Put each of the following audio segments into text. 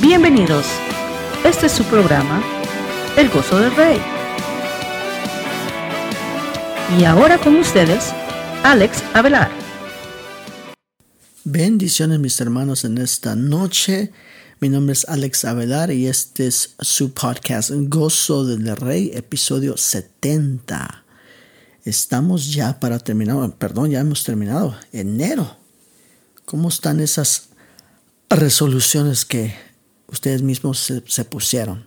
Bienvenidos. Este es su programa, El Gozo del Rey. Y ahora con ustedes, Alex Avelar. Bendiciones mis hermanos en esta noche. Mi nombre es Alex Avelar y este es su podcast Gozo del Rey, episodio 70. Estamos ya para terminar, perdón, ya hemos terminado enero. ¿Cómo están esas resoluciones que ustedes mismos se, pusieron.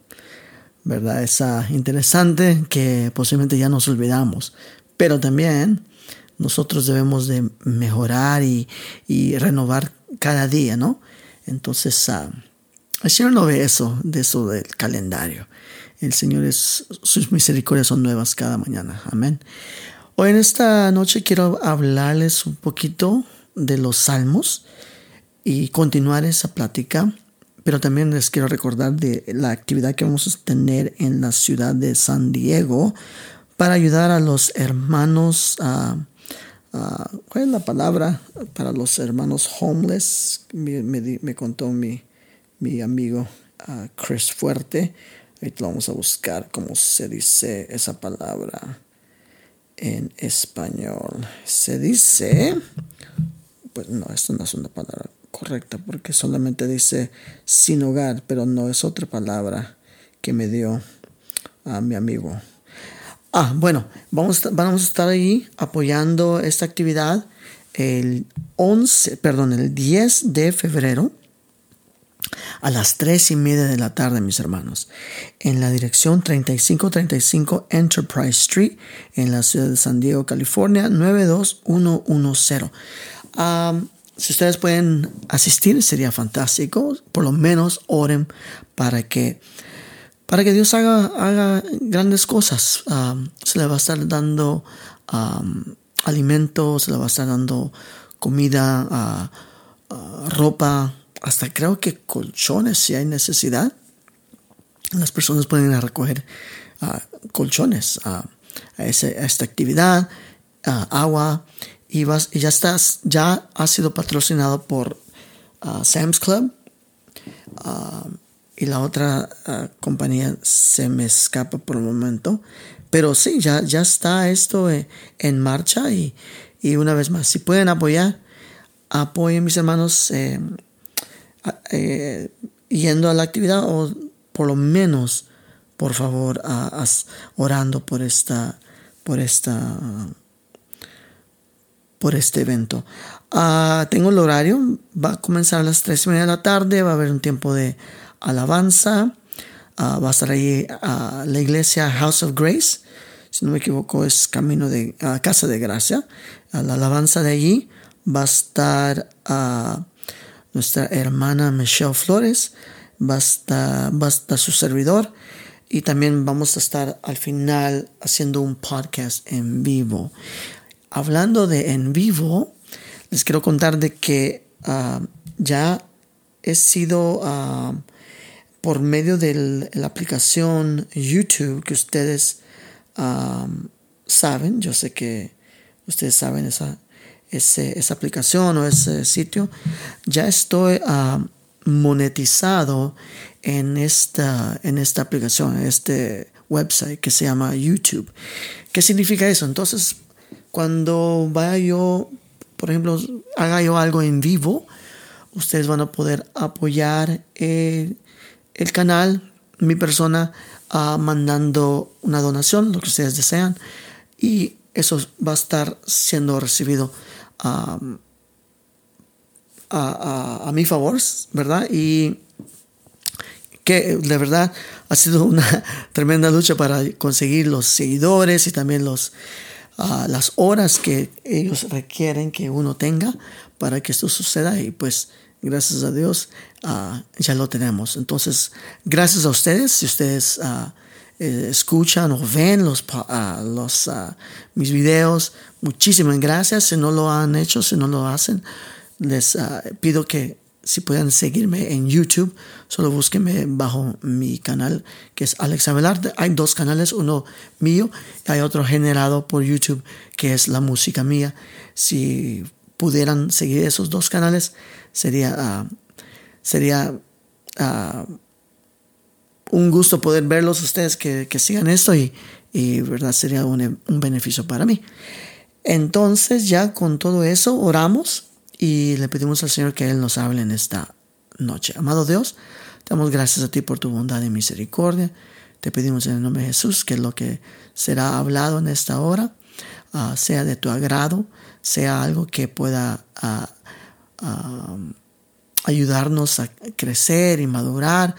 ¿Verdad? Es interesante que posiblemente ya nos olvidamos, pero también nosotros debemos de mejorar y, renovar cada día, ¿no? Entonces, uh, el Señor no ve eso, de eso del calendario. El Señor es, sus misericordias son nuevas cada mañana. Amén. Hoy en esta noche quiero hablarles un poquito de los salmos y continuar esa plática pero también les quiero recordar de la actividad que vamos a tener en la ciudad de San Diego para ayudar a los hermanos a, ¿cuál es la palabra? Para los hermanos homeless, me, contó mi, mi amigo Chris Fuerte. Ahí vamos a buscar cómo se dice esa palabra en español. Se dice, pues no, esto no es una palabra correcta porque solamente dice sin hogar, pero no es otra palabra que me dio a mi amigo. Ah, bueno, vamos, vamos a estar ahí apoyando esta actividad el 11, perdón, el 10 de febrero a las 3 y media de la tarde, mis hermanos, en la dirección 3535 Enterprise Street, en la ciudad de San Diego, California, 92110. Si ustedes pueden asistir, sería fantástico. Por lo menos oren para que, para que Dios haga, haga grandes cosas. Um, se le va a estar dando alimento, se le va a estar dando comida, uh, uh, ropa, hasta creo que colchones si hay necesidad. Las personas pueden ir a recoger colchones a, esta actividad, agua y, ya estás, ya ha sido patrocinado por uh, Sam's Club uh, y la otra uh, compañía se me escapa por el momento. Pero sí, ya, ya está esto eh, en marcha y, una vez más, si pueden apoyar, apoyen mis hermanos eh, eh, yendo a la actividad o por lo menos, por favor, orando por esta, por esta por este evento. Ah, tengo el horario, va a comenzar a las 3 y media de la tarde, va a haber un tiempo de alabanza, ah, va a estar ahí ah, la iglesia House of Grace, si no me equivoco es Camino de Casa de Gracia, la alabanza de allí va a estar nuestra hermana Michelle Flores, va a, estar, va a estar su servidor y también vamos a estar al final haciendo un podcast en vivo. Hablando de en vivo, les quiero contar de que ah, ya he sido ah, por medio de la aplicación YouTube que ustedes ah, saben, yo sé que ustedes saben esa, esa aplicación o ese sitio, ya estoy monetizado en esta, en esta aplicación, en este website que se llama YouTube. ¿Qué significa eso? Entonces, cuando vaya yo, por ejemplo, haga yo algo en vivo, ustedes van a poder apoyar el, canal, mi persona, uh, mandando una donación, lo que ustedes desean, y eso va a estar siendo recibido a, a, mi favor, ¿verdad? Y que de verdad ha sido una tremenda lucha para conseguir los seguidores y también los las horas que ellos requieren que uno tenga para que esto suceda y pues gracias a Dios ah, ya lo tenemos. Entonces, gracias a ustedes, si ustedes eh, escuchan o ven los, ah, los mis videos, muchísimas gracias. Si no lo han hecho, si no lo hacen, les pido que si pueden seguirme en YouTube, solo búsquenme bajo mi canal que es Alex Abelarde. Hay dos canales, uno mío y hay otro generado por YouTube que es la música mía. Si pudieran seguir esos dos canales, sería, ah, sería ah, un gusto poder verlos ustedes que, sigan esto y, y verdad sería un, un, beneficio para mí. Entonces ya con todo eso oramos y le pedimos al Señor que Él nos hable en esta noche. Amado Dios, damos gracias a ti por tu bondad y misericordia. Te pedimos en el nombre de Jesús que lo que será hablado en esta hora ah, sea de tu agrado, sea algo que pueda ah, ah, ayudarnos a crecer y madurar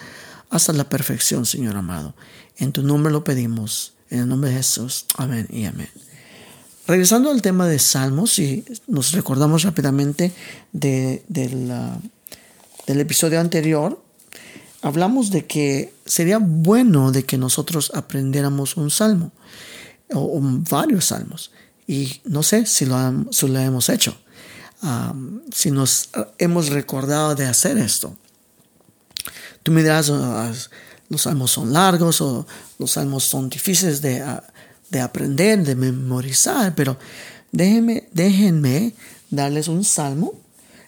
hasta la perfección, Señor amado. En tu nombre lo pedimos, en el nombre de Jesús. Amén y amén. Regresando al tema de Salmos, y nos recordamos rápidamente del episodio anterior, hablamos de que sería bueno de que nosotros aprendiéramos un salmo o, varios salmos. Y no sé si lo, hemos hecho, si nos hemos recordado de hacer esto. Tú me dirás, ah, los salmos son largos o los salmos son difíciles de, ah, de aprender, de memorizar, pero déjenme, déjenme darles un salmo.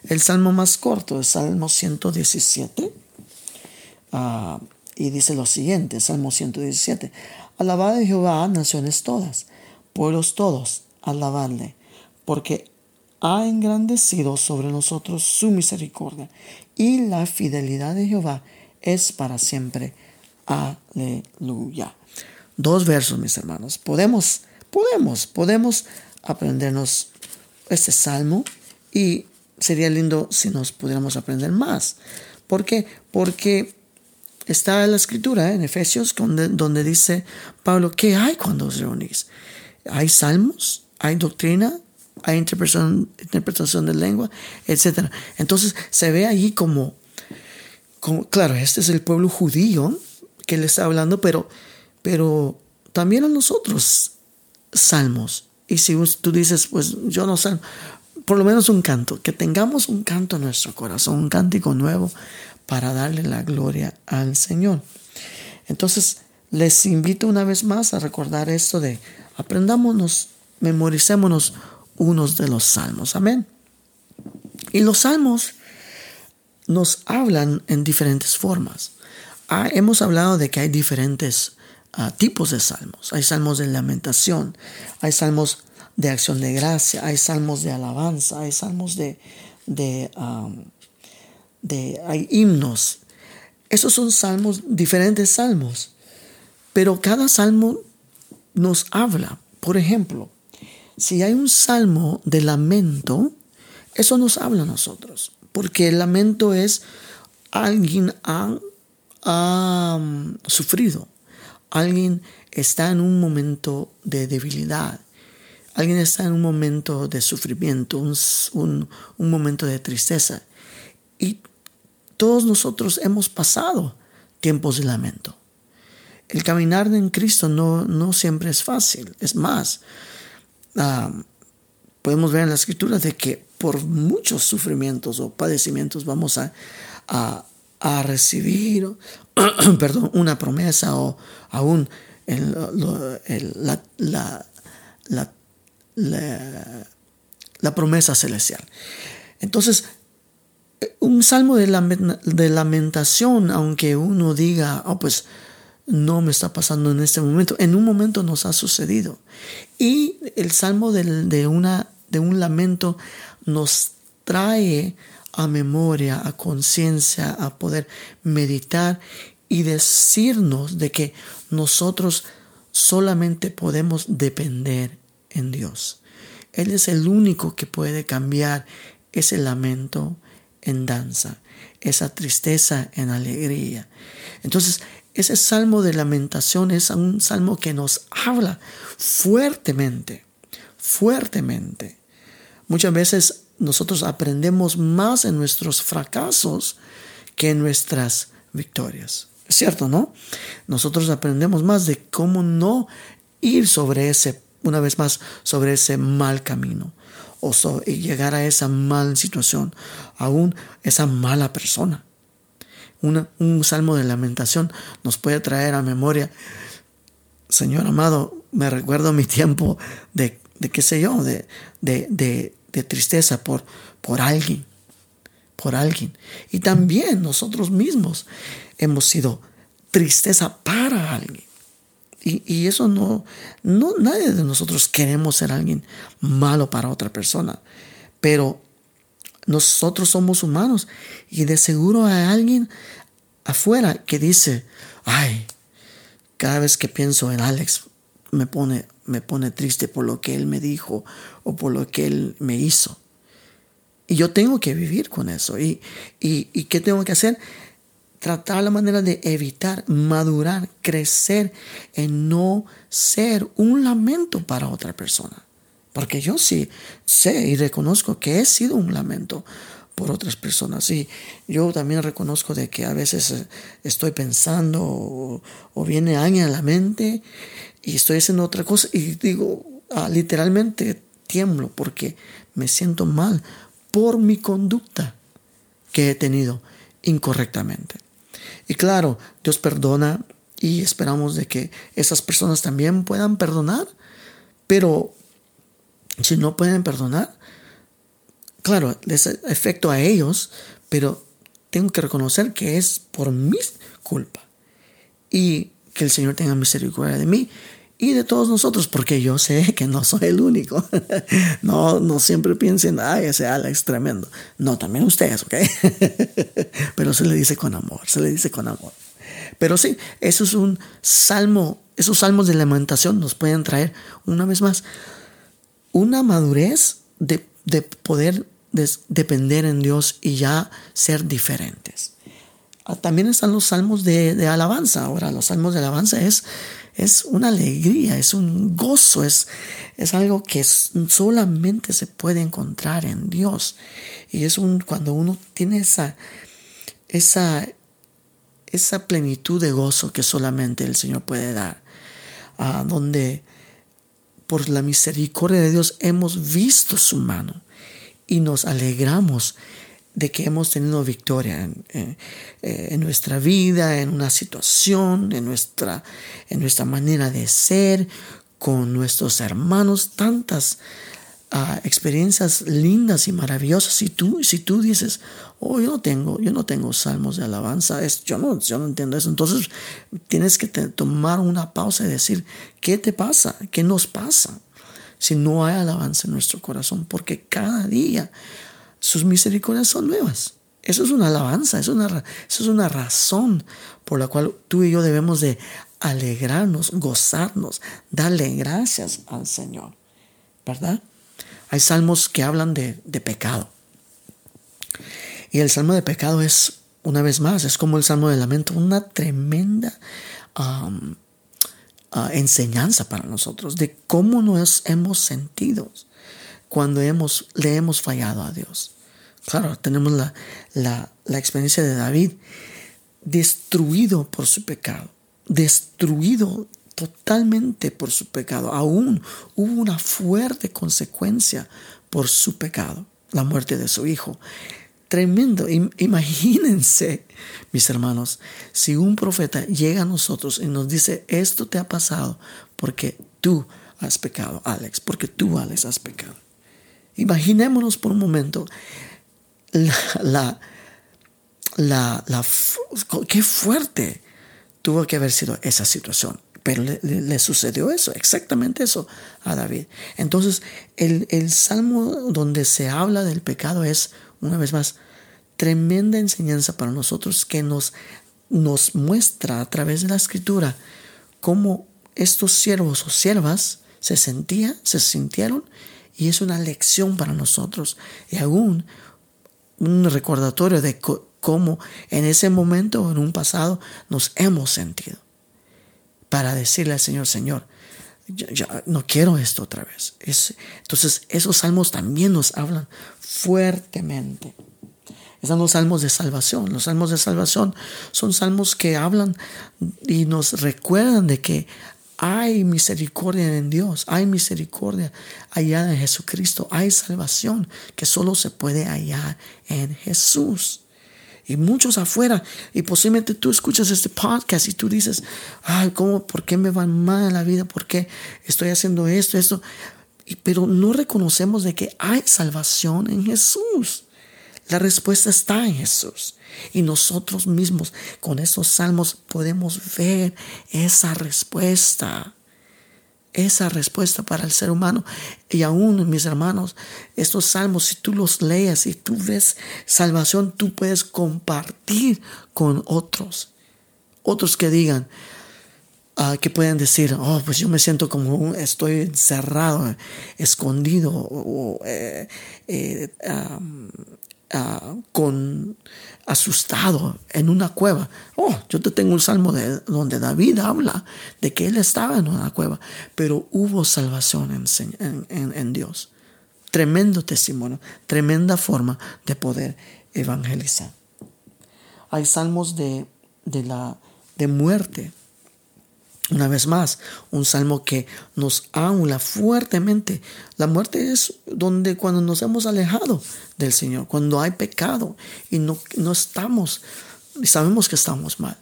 El salmo más corto, el Salmo 117 Ah, y dice lo siguiente, Salmo 117, Alabad a Jehová, naciones todas, pueblos todos, alabadle, porque ha engrandecido sobre nosotros su misericordia, y la fidelidad de Jehová es para siempre. Aleluya. Dos versos, mis hermanos. Podemos, podemos, podemos aprendernos este salmo y sería lindo si nos pudiéramos aprender más. ¿Por qué? Porque está en la escritura, en Efesios, donde, dice Pablo, ¿qué hay cuando os reunís? ¿Hay salmos? ¿Hay doctrina? ¿Hay interpretación, interpretación de lengua? Etcétera. Entonces se ve allí como, claro, este es el pueblo judío que le está hablando, pero, pero también a nosotros salmos. Y si tú dices, pues yo no sé, por lo menos un canto, que tengamos un canto en nuestro corazón, un cántico nuevo para darle la gloria al Señor. Entonces, les invito una vez más a recordar esto de aprendámonos, memoricémonos unos de los salmos. Amén. Y los salmos nos hablan en diferentes formas. Ah, hemos hablado de que hay diferentes tipos de salmos. Hay salmos de lamentación, hay salmos de acción de gracia, hay salmos de alabanza, hay salmos de, de de, hay himnos. Esos son salmos, diferentes salmos. Pero cada salmo nos habla. Por ejemplo, si hay un salmo de lamento, eso nos habla a nosotros. Porque el lamento es alguien ha, um, sufrido. Alguien está en un momento de debilidad. Alguien está en un momento de sufrimiento, un, un, momento de tristeza. Y todos nosotros hemos pasado tiempos de lamento. El caminar en Cristo no, no siempre es fácil. Es más, podemos ver en la escritura de que por muchos sufrimientos o padecimientos vamos a, a, recibir perdón, una promesa o aún la, la, la, promesa celestial. Entonces, un salmo de, lamentación, aunque uno diga, oh, pues no me está pasando en este momento, en un momento nos ha sucedido. Y el salmo de, una, de un lamento nos trae a memoria, a conciencia, a poder meditar y decirnos de que nosotros solamente podemos depender en Dios. Él es el único que puede cambiar ese lamento, en danza, esa tristeza en alegría. Entonces, ese salmo de lamentación es un salmo que nos habla fuertemente, fuertemente. Muchas veces nosotros aprendemos más en nuestros fracasos que en nuestras victorias. Es cierto, ¿no? Nosotros aprendemos más de cómo no ir sobre ese, una vez más, sobre ese mal camino o llegar a esa mala situación, aún esa mala persona. un salmo de lamentación nos puede traer a memoria, Señor amado, me recuerdo mi tiempo de, de qué sé yo, de, de, tristeza por, por alguien, por alguien. Y también nosotros mismos hemos sido tristeza para alguien. Y, eso no, no, nadie de nosotros queremos ser alguien malo para otra persona. Pero nosotros somos humanos y de seguro hay alguien afuera que dice, ay, cada vez que pienso en Alex me pone, me pone triste por lo que él me dijo o por lo que él me hizo. Y yo tengo que vivir con eso. ¿Y, y, y qué tengo que hacer? tratar la manera de evitar, madurar, crecer en no ser un lamento para otra persona. Porque yo sí sé y reconozco que he sido un lamento por otras personas. Y yo también reconozco de que a veces eh, estoy pensando o, viene alguien a la mente y estoy haciendo otra cosa y digo, ah, literalmente tiemblo porque me siento mal por mi conducta que he tenido incorrectamente. Y claro, Dios perdona y esperamos de que esas personas también puedan perdonar, pero si no pueden perdonar, claro, les efecto a ellos, pero tengo que reconocer que es por mi culpa y que el Señor tenga misericordia de mí y de todos nosotros, porque yo sé que no soy el único. no, no siempre piensen, ay, ese Alex tremendo. No, también ustedes, ¿ok? Pero se le dice con amor, se le dice con amor. Pero sí, eso es un salmo, esos salmos de lamentación nos pueden traer, una vez más, una madurez de, poder depender en Dios y ya ser diferentes. Ah, también están los salmos de, alabanza. Ahora, los salmos de alabanza es es una alegría, es un gozo, es, es algo que solamente se puede encontrar en Dios. Y es un, cuando uno tiene esa, esa, esa plenitud de gozo que solamente el Señor puede dar, a donde por la misericordia de Dios hemos visto su mano y nos alegramos de que hemos tenido victoria en, eh, nuestra vida, en una situación, en nuestra, en nuestra manera de ser, con nuestros hermanos, tantas ah, experiencias lindas y maravillosas. Y tú, si tú dices, oh, yo no tengo, yo no tengo salmos de alabanza, es, yo, no, yo no entiendo eso. Entonces tienes que tomar una pausa y decir, ¿qué te pasa? ¿Qué nos pasa? Si no hay alabanza en nuestro corazón, porque cada día sus misericordias son nuevas. Eso es una alabanza, eso es una, eso es una razón por la cual tú y yo debemos de alegrarnos, gozarnos, darle gracias al Señor. ¿Verdad? Hay salmos que hablan de, pecado. Y el salmo de pecado es, una vez más, es como el salmo de lamento, una tremenda uh, enseñanza para nosotros de cómo nos hemos sentido cuando hemos, le hemos fallado a Dios. Claro, tenemos la, la experiencia de David, destruido por su pecado, destruido totalmente por su pecado. Aún hubo una fuerte consecuencia por su pecado, la muerte de su hijo. Tremendo. Imagínense, mis hermanos, si un profeta llega a nosotros y nos dice, esto te ha pasado porque tú has pecado, Alex, porque tú, Alex, has pecado. Imaginémonos por un momento la, la, la, qué fuerte tuvo que haber sido esa situación. Pero le, sucedió eso, exactamente eso a David. Entonces, el, el, salmo donde se habla del pecado es, una vez más, tremenda enseñanza para nosotros que nos, nos muestra a través de la escritura cómo estos siervos o siervas se sentían, se sintieron y es una lección para nosotros y aún un recordatorio de cómo en ese momento o en un pasado nos hemos sentido. Para decirle al Señor, Señor, ya, no quiero esto otra vez. entonces esos salmos también nos hablan fuertemente. Están los salmos de salvación. Los salmos de salvación son salmos que hablan y nos recuerdan de que hay misericordia en Dios, hay misericordia allá en Jesucristo, hay salvación que solo se puede hallar en Jesús. Y muchos afuera, y posiblemente tú escuchas este podcast y tú dices, ay, ¿cómo, por qué me va mal la vida? ¿Por qué estoy haciendo esto, esto? Pero no reconocemos de que hay salvación en Jesús. La respuesta está en Jesús. Y nosotros mismos con estos salmos podemos ver esa respuesta. Esa respuesta para el ser humano. Y aún, mis hermanos, estos salmos, si tú los leas y tú ves salvación, tú puedes compartir con otros. Otros que digan, uh, que pueden decir, oh, pues yo me siento como estoy encerrado, escondido, o, eh, eh, con asustado en una cueva. Oh, yo te tengo un salmo de, donde David habla de que él estaba en una cueva, pero hubo salvación en, en, en Dios. Tremendo testimonio, tremenda forma de poder evangelizar. Hay salmos de, de, la, de muerte, una vez más, un salmo que nos habla fuertemente. La muerte es donde cuando nos hemos alejado del Señor, cuando hay pecado y no, no estamos, sabemos que estamos mal.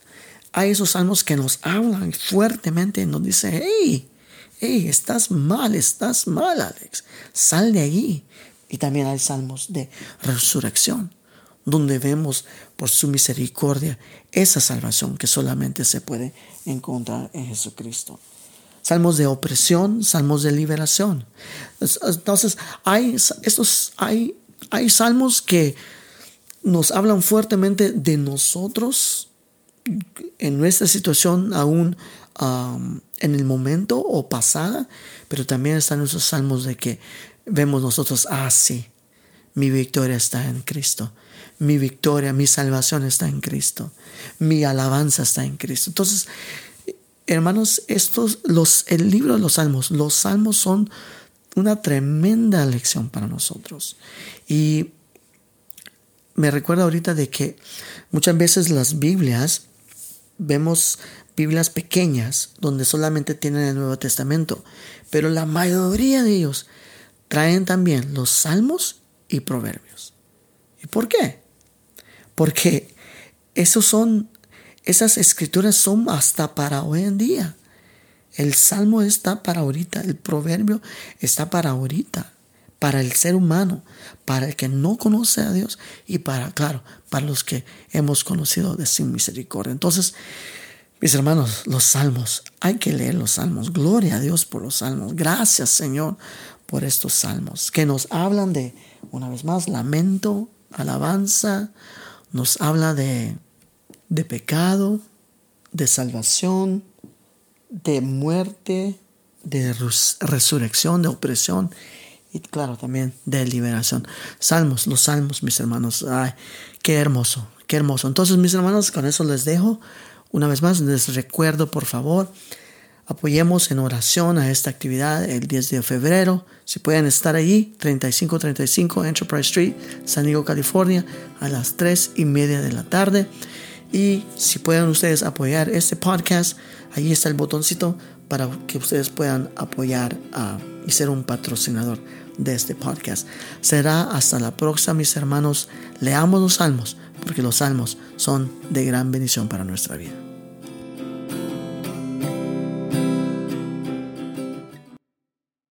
Hay esos salmos que nos hablan fuertemente y nos dicen, hey, hey, estás mal, estás mal, Alex, sal de ahí. Y también hay salmos de resurrección donde vemos por su misericordia esa salvación que solamente se puede encontrar en Jesucristo. Salmos de opresión, salmos de liberación. Entonces, hay, estos, hay, hay salmos que nos hablan fuertemente de nosotros en nuestra situación aún en el momento o pasada, pero también están esos salmos de que vemos nosotros, ah, sí, mi victoria está en Cristo mi victoria, mi salvación está en Cristo. Mi alabanza está en Cristo. Entonces, hermanos, estos, los, el libro de los salmos, los salmos son una tremenda lección para nosotros. Y me recuerda ahorita de que muchas veces las Biblias, vemos Biblias pequeñas donde solamente tienen el Nuevo Testamento, pero la mayoría de ellos traen también los salmos y proverbios. ¿Y por qué? Porque esos son, esas escrituras son hasta para hoy en día. El salmo está para ahorita, el proverbio está para ahorita, para el ser humano, para el que no conoce a Dios y para, claro, para los que hemos conocido de sin misericordia. Entonces, mis hermanos, los salmos, hay que leer los salmos. Gloria a Dios por los salmos. Gracias, Señor, por estos salmos que nos hablan de, una vez más, lamento, alabanza, nos habla de, de pecado, de salvación, de muerte, de resurrección, de opresión y claro también de liberación. Salmos, los salmos, mis hermanos. Ay, qué hermoso, qué hermoso. Entonces, mis hermanos, con eso les dejo. Una vez más, les recuerdo, por favor, Apoyemos en oración a esta actividad el 10 de febrero. Si pueden estar allí, 3535 Enterprise Street, San Diego, California, a las 3 y media de la tarde. Y si pueden ustedes apoyar este podcast, allí está el botoncito para que ustedes puedan apoyar y ser un patrocinador de este podcast. Será hasta la próxima, mis hermanos. Leamos los salmos, porque los salmos son de gran bendición para nuestra vida.